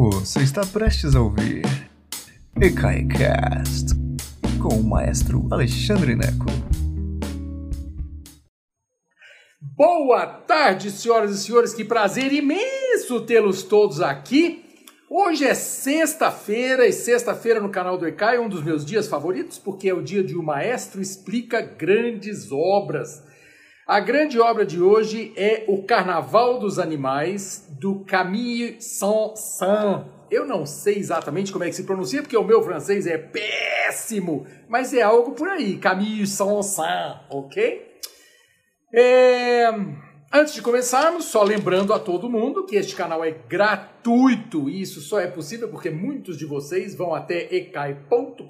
Você está prestes a ouvir EKAICAST com o maestro Alexandre Neco. Boa tarde, senhoras e senhores, que prazer imenso tê-los todos aqui. Hoje é sexta-feira e sexta-feira no canal do ECAI é um dos meus dias favoritos porque é o dia de o maestro explica grandes obras. A grande obra de hoje é O Carnaval dos Animais, do Camille Saint-Saëns. Eu não sei exatamente como é que se pronuncia, porque o meu francês é péssimo, mas é algo por aí, Camille Saint-Saëns, ok? É... Antes de começarmos, só lembrando a todo mundo que este canal é gratuito e isso só é possível porque muitos de vocês vão até ecai.com.br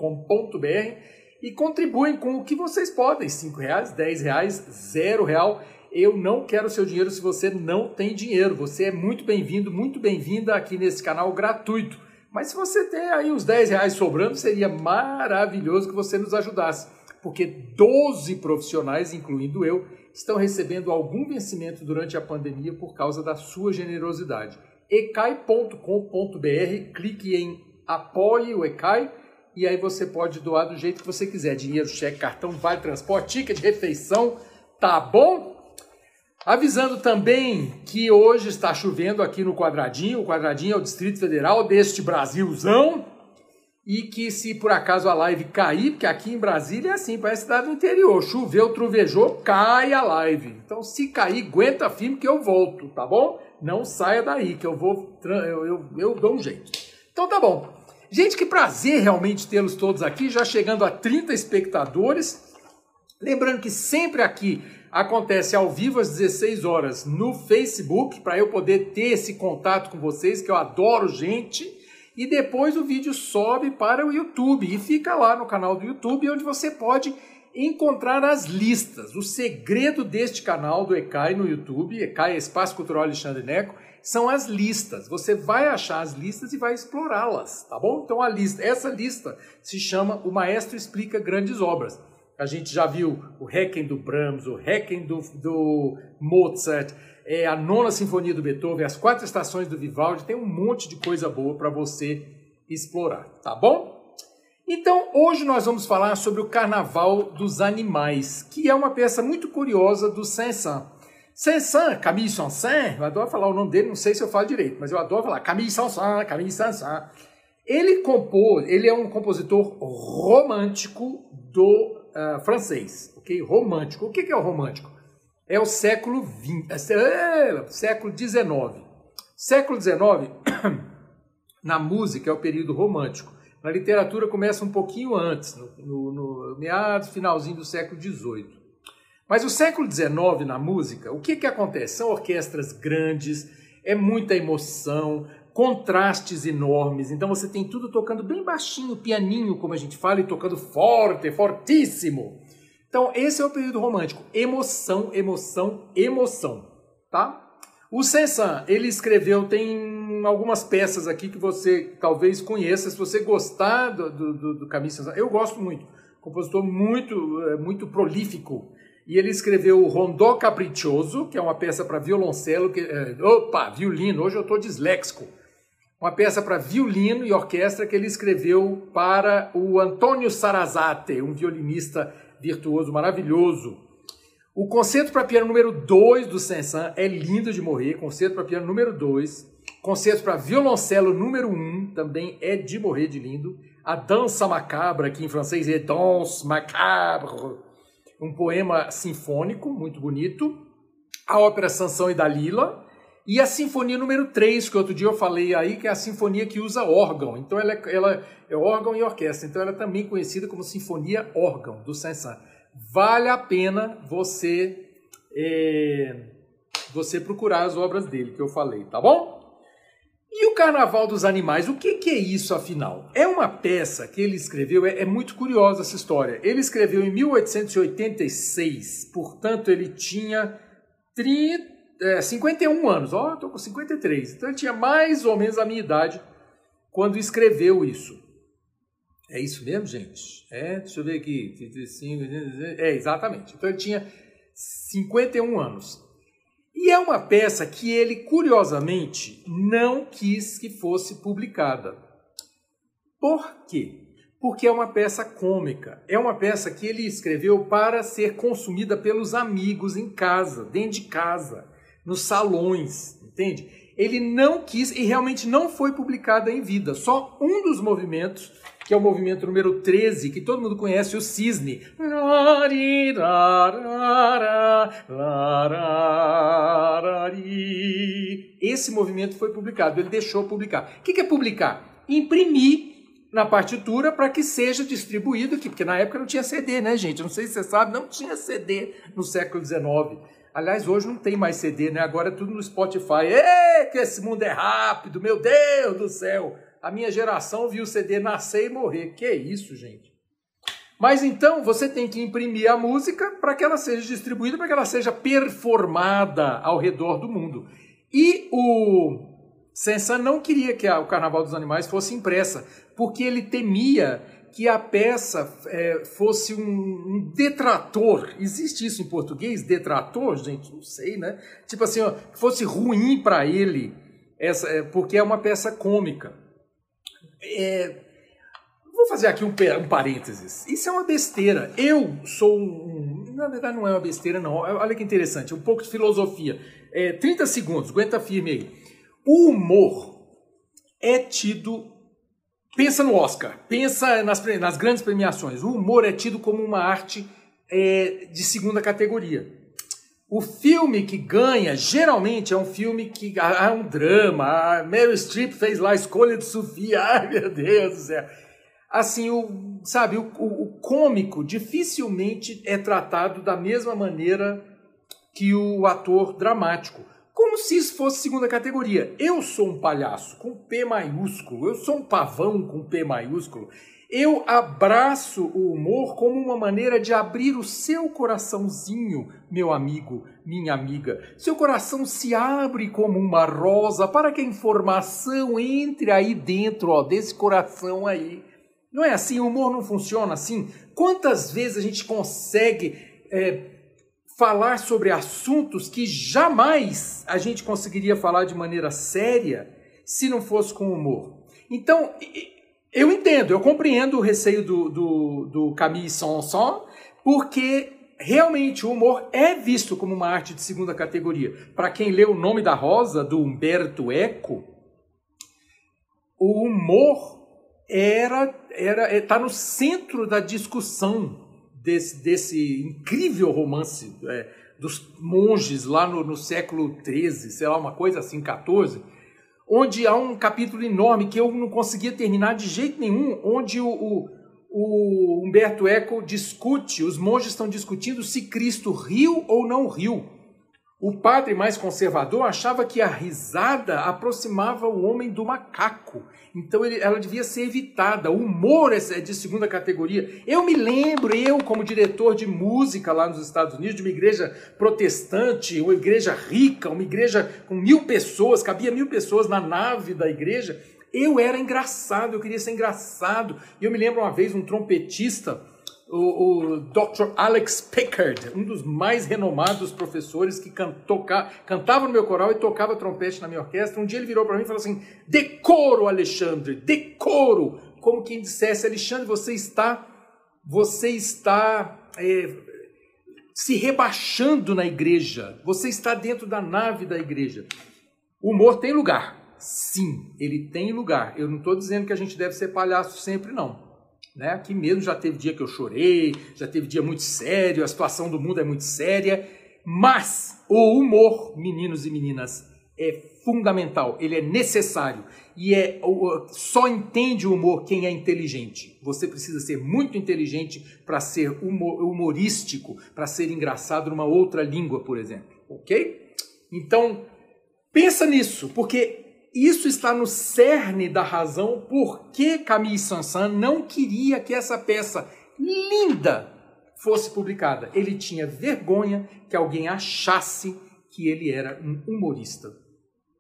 e contribuem com o que vocês podem, cinco reais, dez reais, zero real. Eu não quero seu dinheiro se você não tem dinheiro. Você é muito bem-vindo, muito bem-vinda aqui nesse canal gratuito. Mas se você tem aí uns 10 reais sobrando, seria maravilhoso que você nos ajudasse, porque 12 profissionais, incluindo eu, estão recebendo algum vencimento durante a pandemia por causa da sua generosidade. ecai.com.br, clique em apoie o Ecai e aí você pode doar do jeito que você quiser, dinheiro, cheque, cartão, vale transporte, ticket refeição, tá bom? Avisando também que hoje está chovendo aqui no Quadradinho, o Quadradinho é o Distrito Federal deste Brasilzão, e que se por acaso a live cair, porque aqui em Brasília é assim, parece cidade do interior, choveu, truvejou, cai a live. Então se cair, aguenta firme que eu volto, tá bom? Não saia daí, que eu vou, eu, eu, eu dou um jeito. Então tá bom. Gente, que prazer realmente tê-los todos aqui, já chegando a 30 espectadores. Lembrando que sempre aqui acontece ao vivo às 16 horas no Facebook, para eu poder ter esse contato com vocês, que eu adoro gente. E depois o vídeo sobe para o YouTube e fica lá no canal do YouTube, onde você pode encontrar as listas. O segredo deste canal do ECAI no YouTube, ECAI Espaço Cultural Alexandre Neco, são as listas. Você vai achar as listas e vai explorá-las, tá bom? Então a lista, essa lista se chama O Maestro Explica Grandes Obras. A gente já viu o Requiem do Brahms, o Requiem do, do Mozart, é, a nona sinfonia do Beethoven, as quatro estações do Vivaldi, tem um monte de coisa boa para você explorar, tá bom? Então, hoje nós vamos falar sobre o Carnaval dos Animais, que é uma peça muito curiosa do Saint-Saëns. Saint-Saëns, Camille Saint-Saëns, eu adoro falar o nome dele, não sei se eu falo direito, mas eu adoro falar Camille Saint-Saëns, Camille Saint-Saëns. Ele compôs, ele é um compositor romântico do uh, francês, ok? Romântico. O que, que é o romântico? É o século XX, é, século XIX. Século XIX, na música, é o período romântico. Na literatura começa um pouquinho antes, no, no, no meados, finalzinho do século XVIII. Mas o século XIX na música, o que, que acontece? São orquestras grandes, é muita emoção, contrastes enormes. Então você tem tudo tocando bem baixinho, pianinho, como a gente fala, e tocando forte, fortíssimo. Então esse é o período romântico. Emoção, emoção, emoção, tá? O Saint-Saëns, ele escreveu, tem algumas peças aqui que você talvez conheça, se você gostar do, do, do Camille Saint-Saëns. Eu gosto muito, compositor muito, eh, muito prolífico. E ele escreveu o Rondó Capriccioso, que é uma peça para violoncelo, que, é, opa, violino, hoje eu estou disléxico uma peça para violino e orquestra que ele escreveu para o Antônio Sarazate, um violinista virtuoso maravilhoso. O concerto para piano número 2 do Saint-Saëns é lindo de morrer, concerto para piano número 2. Concerto para violoncelo número 1 um, também é de morrer de lindo. A Dança Macabra, que em francês é Danse Macabre, um poema sinfônico muito bonito. A ópera Sansão e Dalila, e a sinfonia número 3, que outro dia eu falei aí, que é a sinfonia que usa órgão. Então ela é, ela é órgão e orquestra. Então ela é também conhecida como sinfonia órgão do Saint-Saëns. Vale a pena você é, você procurar as obras dele que eu falei, tá bom? E o Carnaval dos Animais, o que, que é isso afinal? É uma peça que ele escreveu, é, é muito curiosa essa história. Ele escreveu em 1886, portanto ele tinha 30 é, 51 anos, ó, estou com 53. Então ele tinha mais ou menos a minha idade quando escreveu isso. É isso mesmo, gente? É, deixa eu ver aqui. 35, é, exatamente. Então ele tinha 51 anos. E é uma peça que ele, curiosamente, não quis que fosse publicada. Por quê? Porque é uma peça cômica. É uma peça que ele escreveu para ser consumida pelos amigos em casa, dentro de casa, nos salões, entende? Ele não quis e realmente não foi publicada em vida. Só um dos movimentos, que é o movimento número 13, que todo mundo conhece, o cisne. Esse movimento foi publicado, ele deixou publicar. O que é publicar? Imprimir na partitura para que seja distribuído aqui, porque na época não tinha CD, né, gente? Não sei se você sabe, não tinha CD no século XIX. Aliás, hoje não tem mais CD, né? Agora é tudo no Spotify. Ê, que esse mundo é rápido, meu Deus do céu! A minha geração viu o CD nascer e morrer. Que isso, gente? Mas então você tem que imprimir a música para que ela seja distribuída, para que ela seja performada ao redor do mundo. E o Sensan não queria que a, o Carnaval dos Animais fosse impressa, porque ele temia que a peça é, fosse um, um, detrator. Existe isso em português? Detrator? Gente, não sei, né? Tipo assim, ó, fosse ruim para ele, essa, é, porque é uma peça cômica. É, vou fazer aqui um, um, parênteses. Isso é uma besteira. Eu sou um. Na verdade, não é uma besteira, não. Olha que interessante, um pouco de filosofia. É, 30 segundos, aguenta firme aí. O humor é tido Pensa no Oscar, pensa nas, nas grandes premiações. O humor é tido como uma arte é, de segunda categoria. O filme que ganha, geralmente, é um filme que é um drama. A Meryl Streep fez lá a escolha de Sofia. Ai, meu Deus do céu. Assim, o, sabe, o, o, o cômico dificilmente é tratado da mesma maneira que o ator dramático como se isso fosse segunda categoria. Eu sou um palhaço com P maiúsculo, eu sou um pavão com P maiúsculo. Eu abraço o humor como uma maneira de abrir o seu coraçãozinho, meu amigo, minha amiga. Seu coração se abre como uma rosa para que a informação entre aí dentro ó, desse coração aí. Não é assim? O humor não funciona assim? Quantas vezes a gente consegue é, falar sobre assuntos que jamais a gente conseguiria falar de maneira séria se não fosse com humor. Então, eu entendo, eu compreendo o receio do, do, do Camille Sanson, porque realmente o humor é visto como uma arte de segunda categoria. Para quem lê O Nome da Rosa, do Humberto Eco, o humor era era está no centro da discussão desse, desse incrível romance é, dos monges lá no, no século XIII, sei lá, uma coisa assim, XIV, onde há um capítulo enorme que eu não conseguia terminar de jeito nenhum, onde o, o, o Humberto Eco discute, os monges estão discutindo se Cristo riu ou não riu. O padre mais conservador achava que a risada aproximava o homem do macaco. Então ele, ela devia ser evitada. O humor é, é de segunda categoria. Eu me lembro, eu, como diretor de música lá nos Estados Unidos, de uma igreja protestante, uma igreja rica, uma igreja com mil pessoas, cabia mil pessoas na nave da igreja. Eu era engraçado, eu queria ser engraçado. E eu me lembro uma vez um trompetista o, o Dr. Alex Pickard, um dos mais renomados professores que can, toca, cantava no meu coral e tocava trompete na minha orquestra. Um dia ele virou para mim e falou assim: Decoro, Alexandre, decoro! Como quem dissesse, Alexandre, você está, você está é, se rebaixando na igreja, você está dentro da nave da igreja. O humor tem lugar. Sim, ele tem lugar. Eu não estou dizendo que a gente deve ser palhaço sempre, não. Né? Aqui mesmo já teve dia que eu chorei, já teve dia muito sério, a situação do mundo é muito séria, mas o humor, meninos e meninas, é fundamental, ele é necessário e é só entende o humor quem é inteligente. Você precisa ser muito inteligente para ser humor, humorístico, para ser engraçado numa outra língua, por exemplo, ok? Então pensa nisso, porque isso está no cerne da razão por que Camille Saint-Saëns não queria que essa peça linda fosse publicada. Ele tinha vergonha que alguém achasse que ele era um humorista.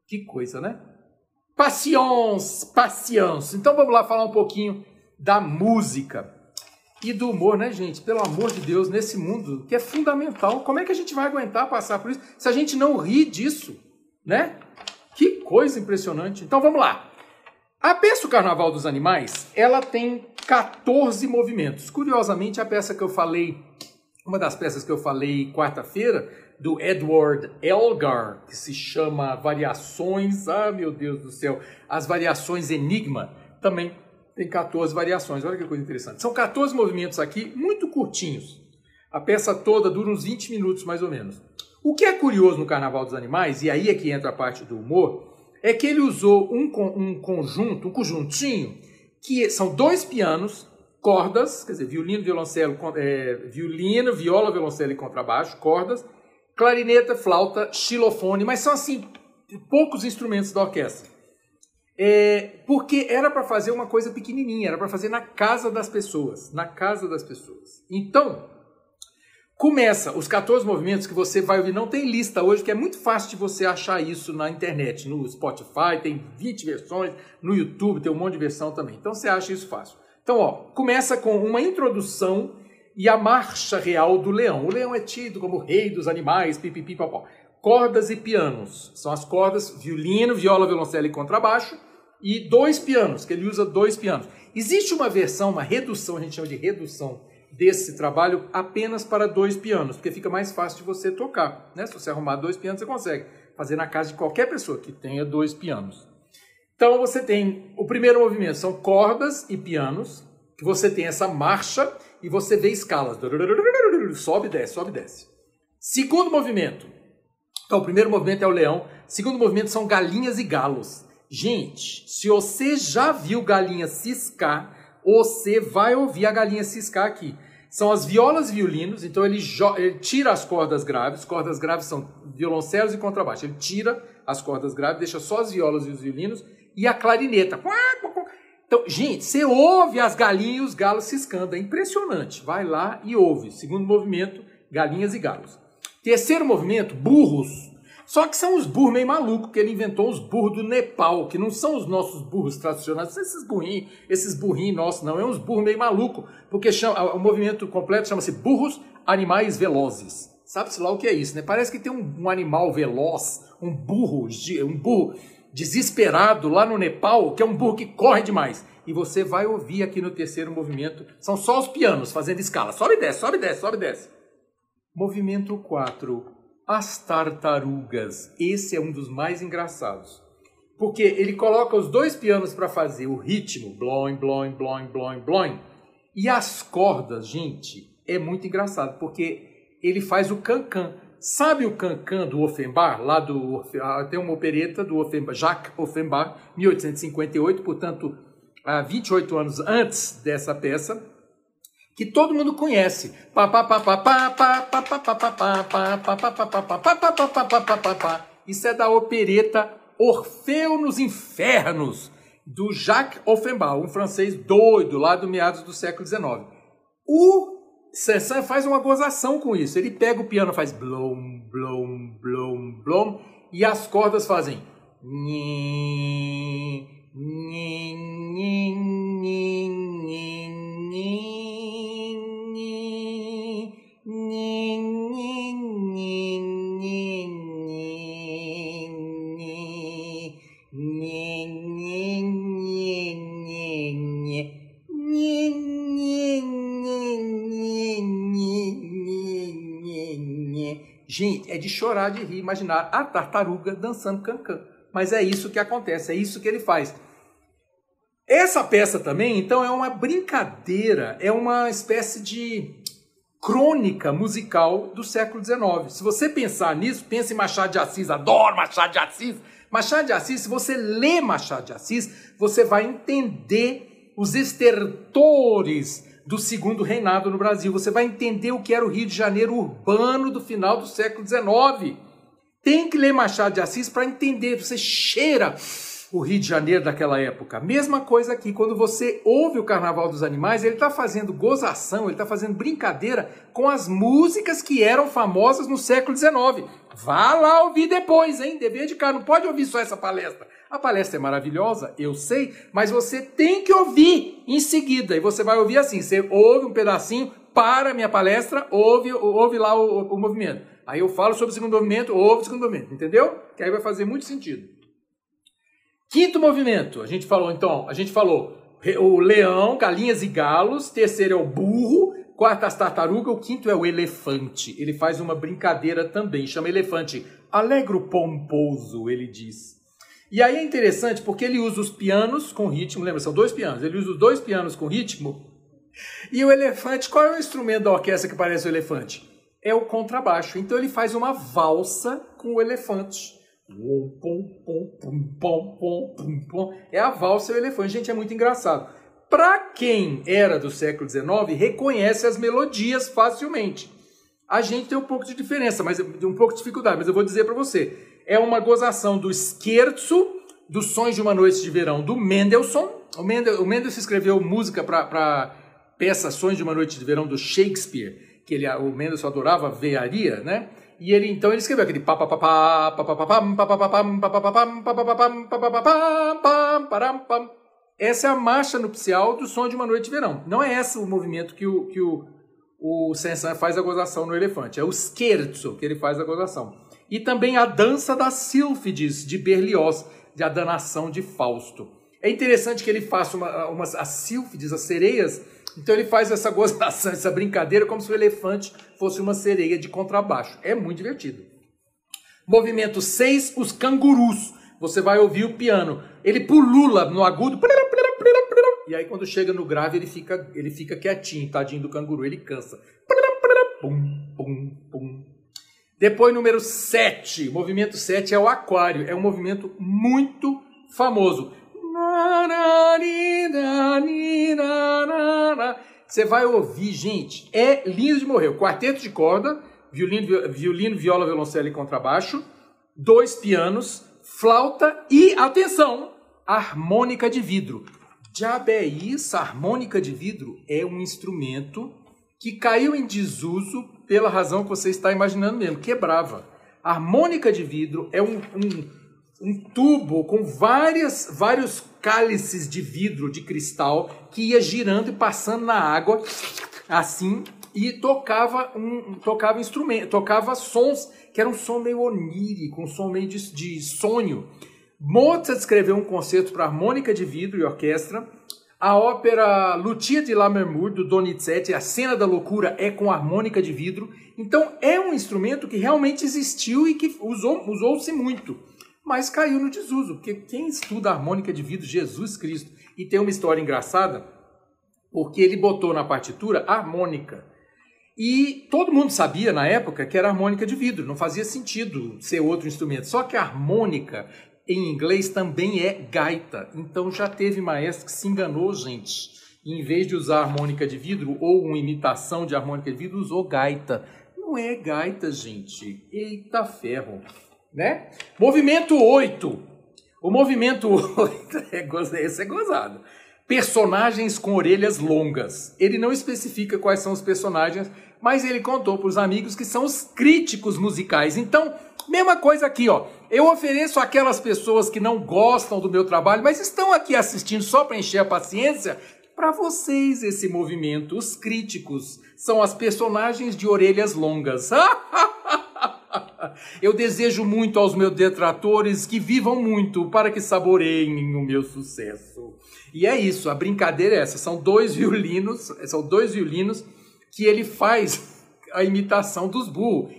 Que coisa, né? Patience, patience. Então vamos lá falar um pouquinho da música. e do humor, né, gente? Pelo amor de Deus, nesse mundo que é fundamental. Como é que a gente vai aguentar passar por isso se a gente não ri disso, né? Que coisa impressionante. Então vamos lá. A peça O Carnaval dos Animais, ela tem 14 movimentos. Curiosamente, a peça que eu falei, uma das peças que eu falei quarta-feira, do Edward Elgar, que se chama Variações, ah meu Deus do céu, as Variações Enigma, também tem 14 variações. Olha que coisa interessante. São 14 movimentos aqui, muito curtinhos. A peça toda dura uns 20 minutos mais ou menos. O que é curioso no Carnaval dos Animais, e aí é que entra a parte do humor, é que ele usou um, um conjunto, um conjuntinho, que são dois pianos, cordas, quer dizer, violino, violoncelo, é, violino, viola, violoncelo e contrabaixo, cordas, clarineta, flauta, xilofone, mas são assim poucos instrumentos da orquestra. É, porque era para fazer uma coisa pequenininha, era para fazer na casa das pessoas, na casa das pessoas. Então, começa os 14 movimentos que você vai ouvir, não tem lista hoje, que é muito fácil de você achar isso na internet, no Spotify, tem 20 versões, no YouTube tem um monte de versão também. Então você acha isso fácil. Então, ó, começa com uma introdução e a marcha real do leão. O leão é tido como rei dos animais, pipipi, popó. Cordas e pianos. São as cordas, violino, viola, violoncelo e contrabaixo e dois pianos, que ele usa dois pianos. Existe uma versão, uma redução, a gente chama de redução desse trabalho apenas para dois pianos, porque fica mais fácil de você tocar. Né? Se você arrumar dois pianos, você consegue fazer na casa de qualquer pessoa que tenha dois pianos. Então você tem o primeiro movimento, são cordas e pianos, que você tem essa marcha e você vê escalas. Sobe desce, sobe desce. Segundo movimento. Então, o primeiro movimento é o leão. Segundo movimento são galinhas e galos. Gente, se você já viu galinha ciscar, você vai ouvir a galinha ciscar aqui. São as violas e violinos, então ele, ele, tira as cordas graves, cordas graves são violoncelos e contrabaixo. Ele tira as cordas graves, deixa só as violas e os violinos e a clarineta. Então, gente, você ouve as galinhas e os galos ciscando, é impressionante. Vai lá e ouve. Segundo movimento, galinhas e galos. Terceiro movimento, burros. Só que são os burros meio malucos, que ele inventou os burros do Nepal, que não são os nossos burros tradicionais, esses burrinhos, esses burrinhos nossos, não, é uns burros meio malucos, porque chama, o movimento completo chama-se burros animais velozes. Sabe-se lá o que é isso, né? Parece que tem um, um animal veloz, um burro, um burro desesperado lá no Nepal, que é um burro que corre demais. E você vai ouvir aqui no terceiro movimento, são só os pianos fazendo escala. Sobe e desce, sobe e desce, sobe e desce. Movimento 4 as tartarugas. Esse é um dos mais engraçados. Porque ele coloca os dois pianos para fazer o ritmo, bloin, bloin, bloin, bloin, bloin. E as cordas, gente, é muito engraçado, porque ele faz o cancan. Sabe o cancan do Offenbach, lá do ah, tem uma opereta do Offenbach, Jacques Offenbach, 1858, portanto, há 28 anos antes dessa peça, que todo mundo conhece. Isso é da opereta Orfeu nos Infernos, do Jacques Offenbach, um francês doido lá do meados do século XIX. O Saint-Saëns faz uma gozação com isso. Ele pega o piano, faz blom, blom, blom, blom, e as cordas fazem Gente, é de chorar de rir imaginar a tartaruga dançando cancan. Mas é isso que acontece, é isso que ele faz. Essa peça também, então, é uma brincadeira, é uma espécie de crônica musical do século XIX. Se você pensar nisso, pense em Machado de Assis, adoro Machado de Assis. Machado de Assis, se você lê Machado de Assis, você vai entender os estertores do segundo reinado no Brasil. Você vai entender o que era o Rio de Janeiro urbano do final do século XIX. Tem que ler Machado de Assis para entender. Você cheira o Rio de Janeiro daquela época. Mesma coisa aqui, quando você ouve o Carnaval dos Animais, ele está fazendo gozação, ele está fazendo brincadeira com as músicas que eram famosas no século XIX. Vá lá ouvir depois, hein? Dever de não pode ouvir só essa palestra. A palestra é maravilhosa, eu sei, mas você tem que ouvir em seguida. E você vai ouvir assim: você ouve um pedacinho, para a minha palestra, ouve, ouve lá o, o movimento. Aí eu falo sobre o segundo movimento, ouve o segundo movimento, entendeu? Que aí vai fazer muito sentido. Quinto movimento, a gente falou então, a gente falou o leão, galinhas e galos, terceiro é o burro, quarto as tartarugas, o quinto é o elefante. Ele faz uma brincadeira também, chama elefante alegro pomposo, ele diz. E aí é interessante porque ele usa os pianos com ritmo, lembra, são dois pianos, ele usa os dois pianos com ritmo. E o elefante, qual é o instrumento da orquestra que parece o elefante? É o contrabaixo. Então ele faz uma valsa com o elefante. É a valsa e o elefante. Gente, é muito engraçado. Para quem era do século XIX, reconhece as melodias facilmente. A gente tem um pouco de diferença, mas um pouco de dificuldade, mas eu vou dizer para você é uma gozação do Scherzo, dos Sonhos de uma Noite de Verão, do Mendelssohn. O, Mendel, o Mendelssohn escreveu música para peça Sonhos de uma Noite de Verão do Shakespeare, que ele, o Mendelssohn adorava vearia, né? E ele então ele escreveu aquele essa é a marcha nupcial do som de uma noite de verão. Não é esse o movimento que o, que o, o Saint-Saëns faz a gozação no elefante. É o scherzo que ele faz a gozação e também a dança das sílfides de Berlioz, de a danação de Fausto. É interessante que ele faça uma, as sílfides, as sereias, então ele faz essa gozação, essa brincadeira como se o elefante fosse uma sereia de contrabaixo. É muito divertido. Movimento 6, os cangurus. Você vai ouvir o piano. Ele pulula no agudo. E aí quando chega no grave ele fica, ele fica quietinho, tadinho do canguru, ele cansa. Pum, pum, pum, depois, número 7. Movimento 7 é o aquário. É um movimento muito famoso. Você vai ouvir, gente. É lindo de morrer. Quarteto de corda, violino, violino viola, violoncelo e contrabaixo, dois pianos, flauta e, atenção, harmônica de vidro. Diabo é harmônica de vidro é um instrumento que caiu em desuso pela razão que você está imaginando mesmo, quebrava. A harmônica de vidro é um, um, um tubo com várias, vários cálices de vidro, de cristal, que ia girando e passando na água, assim, e tocava um tocava instrumento, tocava sons que era um som meio onírico, um som meio de, de sonho. Mozart escreveu um concerto para harmônica de vidro e orquestra a ópera Lucia di Lammermoor, do Donizetti, A Cena da Loucura, é com harmônica de vidro. Então é um instrumento que realmente existiu e que usou, usou-se muito. Mas caiu no desuso, porque quem estuda harmônica de vidro, Jesus Cristo, e tem uma história engraçada, porque ele botou na partitura harmônica. E todo mundo sabia na época que era harmônica de vidro, não fazia sentido ser outro instrumento. Só que a harmônica em inglês também é gaita. Então já teve maestro que se enganou, gente. em vez de usar harmônica de vidro ou uma imitação de harmônica de vidro, usou gaita. Não é gaita, gente. Eita ferro. Né? Movimento 8. O movimento 8 é, esse é gozado. Personagens com orelhas longas. Ele não especifica quais são os personagens, mas ele contou para os amigos que são os críticos musicais. Então, mesma coisa aqui, ó. Eu ofereço aquelas pessoas que não gostam do meu trabalho, mas estão aqui assistindo só para encher a paciência, para vocês esse movimento. Os críticos são as personagens de orelhas longas. Eu desejo muito aos meus detratores que vivam muito para que saboreiem o meu sucesso. E é isso, a brincadeira é essa. São dois violinos, são dois violinos que ele faz a imitação dos burros.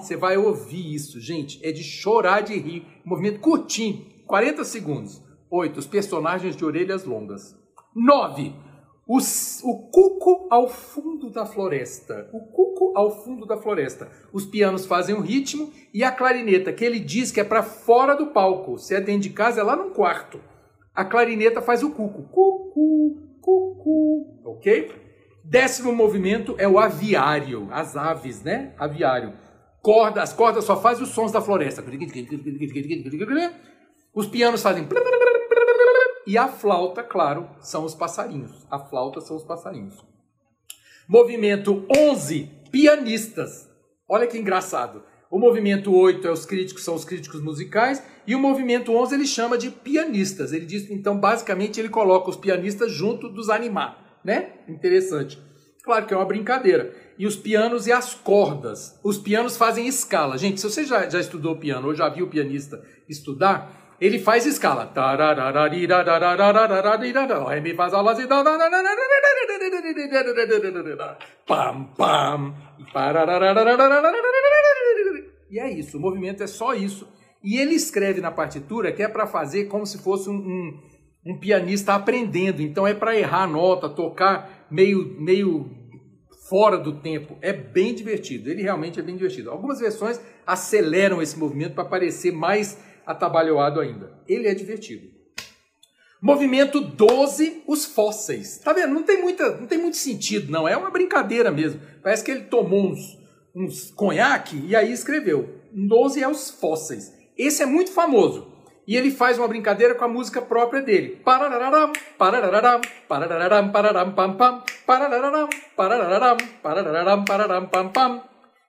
Você vai ouvir isso, gente. É de chorar de rir. movimento curtinho, 40 segundos. 8. Os personagens de orelhas longas. 9. o cuco ao fundo da floresta. O cuco ao fundo da floresta. Os pianos fazem o ritmo e a clarineta, que ele diz que é para fora do palco. Se é dentro de casa, é lá no quarto. A clarineta faz o cuco. Cucu, cucu. Ok? Décimo movimento é o aviário, as aves, né? Aviário. Corda, as cordas só fazem os sons da floresta. Os pianos fazem. E a flauta, claro, são os passarinhos. A flauta são os passarinhos. Movimento 11, pianistas. Olha que engraçado. O movimento 8 é os críticos, são os críticos musicais, e o movimento 11 ele chama de pianistas. Ele diz, então, basicamente, ele coloca os pianistas junto dos animar, né? Interessante. Claro que é uma brincadeira. E os pianos e as cordas. Os pianos fazem escala. Gente, se você já, já estudou piano ou já viu o pianista estudar, ele faz escala. Pam, pam. E é isso, o movimento é só isso. E ele escreve na partitura que é para fazer como se fosse um, um, um pianista aprendendo. Então é para errar a nota, tocar meio, meio fora do tempo. É bem divertido, ele realmente é bem divertido. Algumas versões aceleram esse movimento para parecer mais atabalhoado ainda. Ele é divertido. Movimento 12, os fósseis. Tá vendo? Não tem, muita, não tem muito sentido, não. É uma brincadeira mesmo. Parece que ele tomou uns, uns conhaque e aí escreveu. 12 é os fósseis. Esse é muito famoso. E ele faz uma brincadeira com a música própria dele.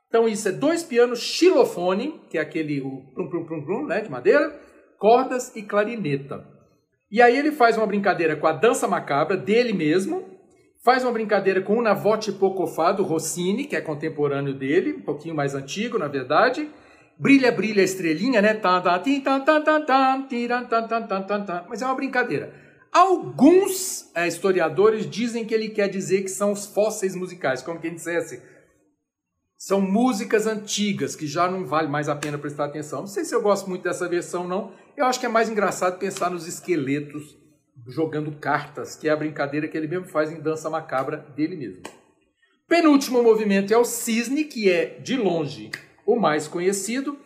Então isso é dois pianos xilofone, que é aquele plum, plum, plum, plum, né, de madeira, cordas e clarineta. E aí ele faz uma brincadeira com a dança macabra dele mesmo, faz uma brincadeira com o Navote Pocofá do Rossini, que é contemporâneo dele, um pouquinho mais antigo, na verdade. Brilha, brilha estrelinha, né? Mas é uma brincadeira. Alguns é, historiadores dizem que ele quer dizer que são os fósseis musicais, como quem dissesse, são músicas antigas que já não vale mais a pena prestar atenção. Não sei se eu gosto muito dessa versão, não. Eu acho que é mais engraçado pensar nos esqueletos jogando cartas, que é a brincadeira que ele mesmo faz em Dança Macabra dele mesmo. Penúltimo movimento é o cisne, que é, de longe, o mais conhecido.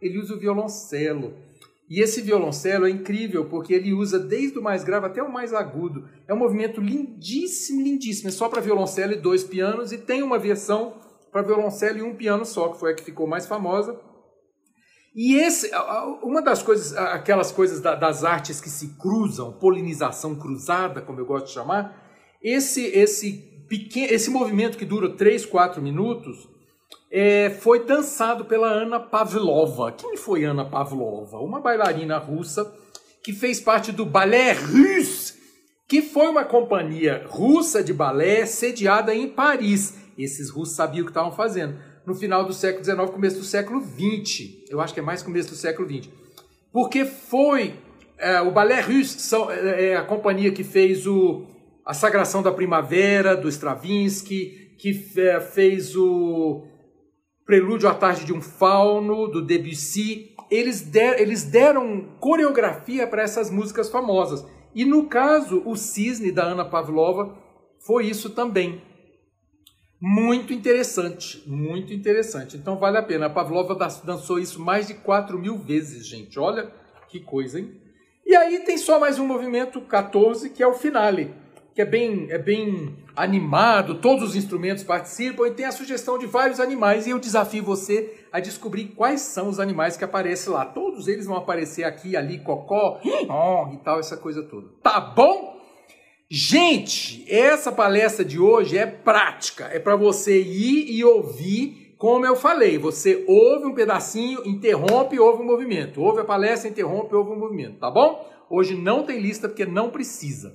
Ele usa o violoncelo. E esse violoncelo é incrível porque ele usa desde o mais grave até o mais agudo. É um movimento lindíssimo, lindíssimo. É só para violoncelo e dois pianos e tem uma versão para violoncelo e um piano só, que foi a que ficou mais famosa. E esse, uma das coisas, aquelas coisas das artes que se cruzam, polinização cruzada, como eu gosto de chamar, esse esse pequeno, esse movimento que dura 3, 4 minutos é, foi dançado pela Ana Pavlova. Quem foi Ana Pavlova? Uma bailarina russa que fez parte do Ballet Russe, que foi uma companhia russa de balé sediada em Paris. Esses russos sabiam o que estavam fazendo. No final do século XIX, começo do século XX. Eu acho que é mais começo do século XX. Porque foi é, o Ballet Russe, é, é a companhia que fez o a Sagração da Primavera, do Stravinsky, que fez o Prelúdio à Tarde de um Fauno, do Debussy. Eles, der, eles deram coreografia para essas músicas famosas. E no caso, o Cisne, da Ana Pavlova, foi isso também. Muito interessante, muito interessante. Então vale a pena. A Pavlova dançou isso mais de 4 mil vezes, gente. Olha que coisa, hein? E aí tem só mais um movimento 14, que é o finale que é bem, é bem animado, todos os instrumentos participam e tem a sugestão de vários animais e eu desafio você a descobrir quais são os animais que aparecem lá. Todos eles vão aparecer aqui, ali, cocó, e tal, essa coisa toda. Tá bom? Gente, essa palestra de hoje é prática, é para você ir e ouvir, como eu falei, você ouve um pedacinho, interrompe ouve o um movimento. Ouve a palestra, interrompe ouve o um movimento, tá bom? Hoje não tem lista porque não precisa.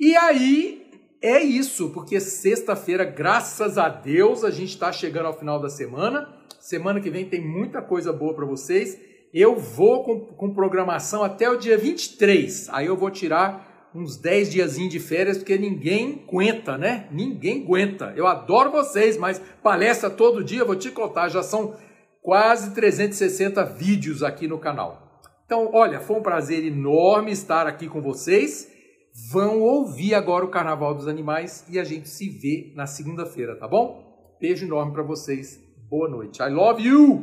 E aí é isso, porque sexta-feira, graças a Deus, a gente está chegando ao final da semana. Semana que vem tem muita coisa boa para vocês. Eu vou com, com, programação até o dia 23. Aí eu vou tirar uns 10 diazinhos de férias, porque ninguém aguenta, né? Ninguém aguenta. Eu adoro vocês, mas palestra todo dia, vou te contar, já são quase 360 vídeos aqui no canal. Então, olha, foi um prazer enorme estar aqui com vocês vão ouvir agora o Carnaval dos Animais e a gente se vê na segunda-feira, tá bom? Beijo enorme para vocês. Boa noite. I love you!